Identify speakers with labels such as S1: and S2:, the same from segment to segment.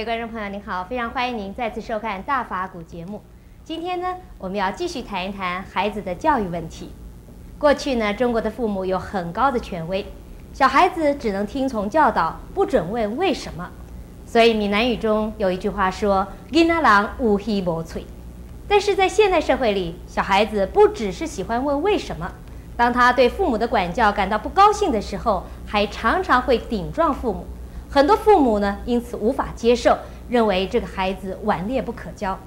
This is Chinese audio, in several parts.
S1: 各位观众朋友，您好，非常欢迎您再次收看《大法古》节目。今天呢，我们要继续谈一谈孩子的教育问题。过去呢，中国的父母有很高的权威，小孩子只能听从教导，不准问为什么。所以闽南语中有一句话说：“囡仔人有耳无喙。”但是在现代社会里，小孩子不只是喜欢问为什么，当他对父母的管教感到不高兴的时候，还常常会顶撞父母。很多父母呢，因此无法接受，认为这个孩子顽劣不可教。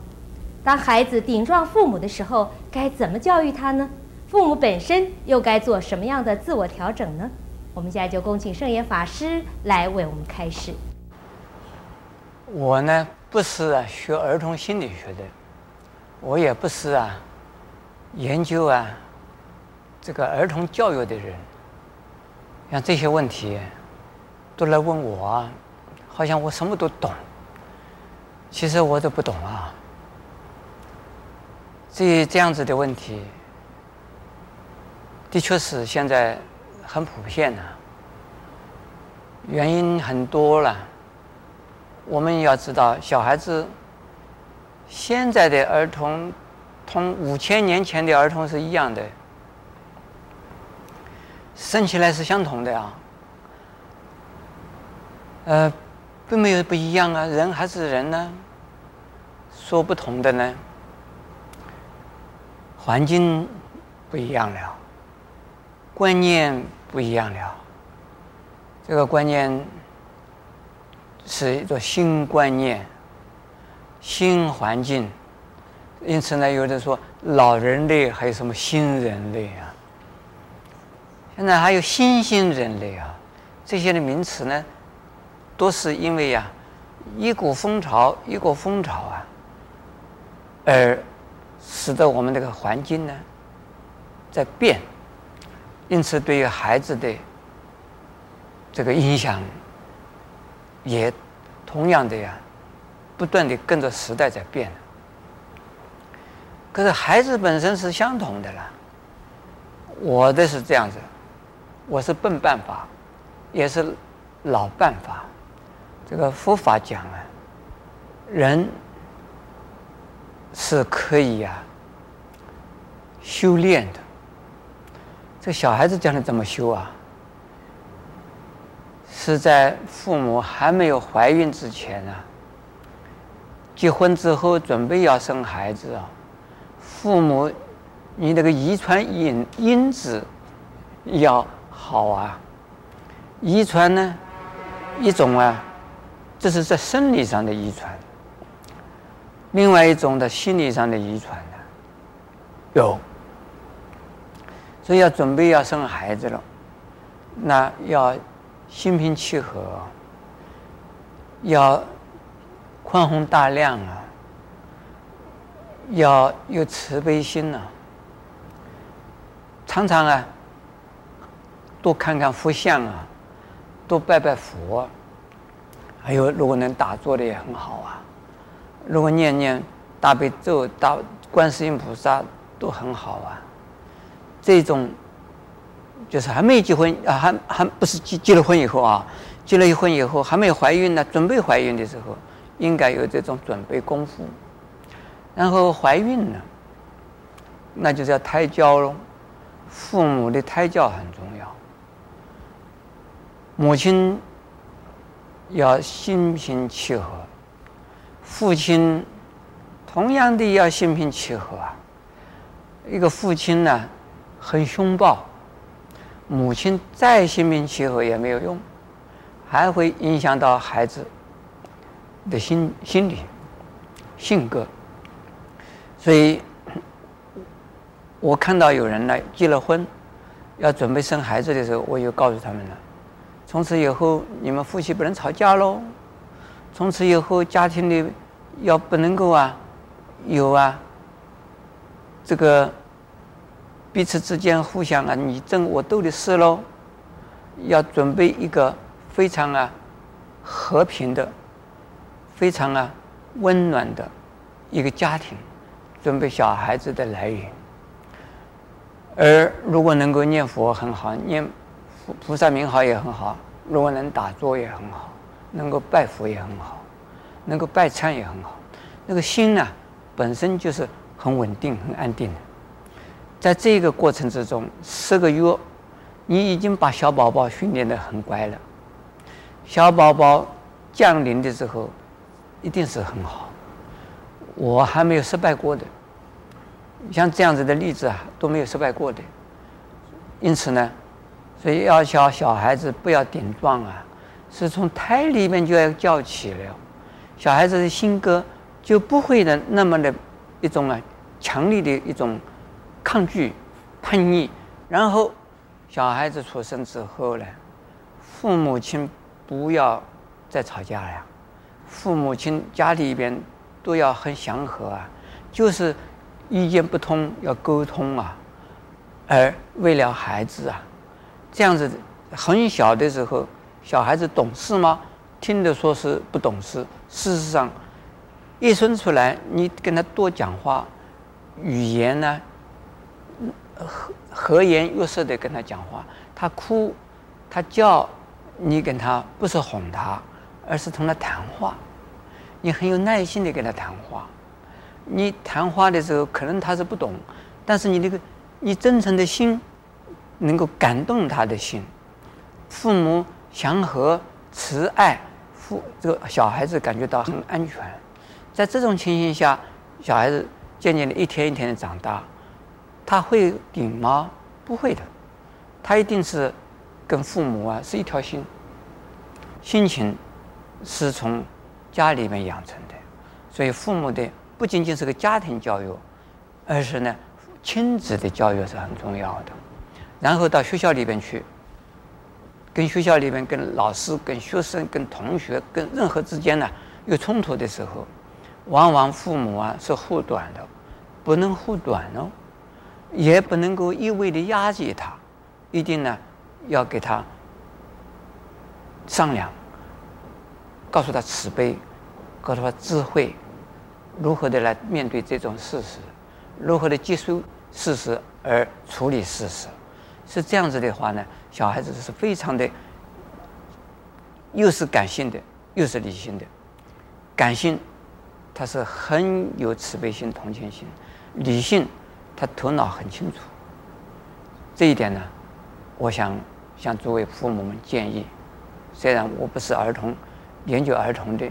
S1: 当孩子顶撞父母的时候，该怎么教育他呢？父母本身又该做什么样的自我调整呢？我们现在就恭请圣严法师来为我们开示。
S2: 我呢，不是啊学儿童心理学的，我也不是啊研究啊这个儿童教育的人，像这些问题。都来问我啊，好像我什么都懂。其实我都不懂啊。这这样子的问题，的确是现在很普遍的啊。原因很多了。我们要知道，小孩子现在的儿童，同五千年前的儿童是一样的，生起来是相同的啊。呃，并没有不一样啊，人还是人呢。说不同的呢，环境不一样了，观念不一样了。这个观念是一个新观念、新环境，因此呢，有的说老人类还有什么新人类啊？现在还有新兴人类啊，这些的名词呢？都是因为呀，一股风潮，一股风潮啊，而使得我们这个环境呢在变，因此对于孩子的这个影响也同样的呀，不断的跟着时代在变。可是孩子本身是相同的啦，我的是这样子，我是笨办法，也是老办法。这个佛法讲啊，人是可以、啊、修炼的。这小孩子将来怎么修啊？是在父母还没有怀孕之前啊，结婚之后准备要生孩子啊，父母你那个遗传因因子要好啊，遗传呢一种啊。这是在生理上的遗传，另外一种的心理上的遗传呢，有，所以要准备要生孩子了，那要心平气和，要宽宏大量啊，要有慈悲心呐，常常啊，多看看佛像啊，多拜拜佛。还有，如果能打坐的也很好啊。如果念念大悲咒、大观世音菩萨都很好啊。这种就是还没结婚啊，还还不是结结了婚以后啊，结了婚以后还没有怀孕呢，准备怀孕的时候，应该有这种准备功夫。然后怀孕了，那就是要胎教喽。父母的胎教很重要，母亲。要心平气和，父亲同样的要心平气和啊。一个父亲呢，很凶暴，母亲再心平气和也没有用，还会影响到孩子的心心理、性格。所以，我看到有人呢结了婚，要准备生孩子的时候，我就告诉他们了。从此以后，你们夫妻不能吵架喽。从此以后，家庭里要不能够啊，有啊，这个彼此之间互相啊你争我斗的事喽。要准备一个非常啊和平的、非常啊温暖的一个家庭，准备小孩子的来源。而如果能够念佛很好，念。菩萨名号也很好，如果能打坐也很好，能够拜佛也很好，能够拜忏也很好。那个心呢，本身就是很稳定、很安定的。在这个过程之中，十个月，你已经把小宝宝训练得很乖了。小宝宝降临的时候，一定是很好。我还没有失败过的，像这样子的例子啊，都没有失败过的。因此呢，所以要教小孩子不要顶撞啊，是从胎里面就要教起了，小孩子的性格就不会的那么的一种啊强烈的一种抗拒、叛逆。然后小孩子出生之后呢，父母亲不要再吵架了，父母亲家里边。都要很祥和啊，就是意见不通要沟通啊，而为了孩子啊，这样子很小的时候，小孩子懂事吗？听的说是不懂事，事实上一生出来，你跟他多讲话，语言呢，和和颜悦色的跟他讲话，他哭，他叫，你跟他不是哄他，而是同他谈话。你很有耐心的跟他谈话，你谈话的时候可能他是不懂，但是你那个你真诚的心能够感动他的心。父母祥和慈爱，父这个小孩子感觉到很安全。在这种情形下，小孩子渐渐的一天一天的长大，他会顶吗？不会的，他一定是跟父母啊是一条心。心情是从。家里面养成的，所以父母的不仅仅是个家庭教育，而是呢亲子的教育是很重要的。然后到学校里边去，跟学校里面、跟老师、跟学生、跟同学、跟任何之间呢有冲突的时候，往往父母啊是护短的，不能护短哦，也不能够一味的压抑他，一定呢要给他商量。告诉他慈悲，告诉他智慧，如何的来面对这种事实，如何的接受事实而处理事实，是这样子的话呢，小孩子是非常的，又是感性的，又是理性的。感性，他是很有慈悲心、同情心；理性，他头脑很清楚。这一点呢，我想向诸位父母们建议，虽然我不是儿童。研究儿童的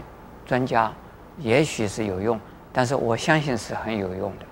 S2: 专家，也许是有用，但是我相信是很有用的。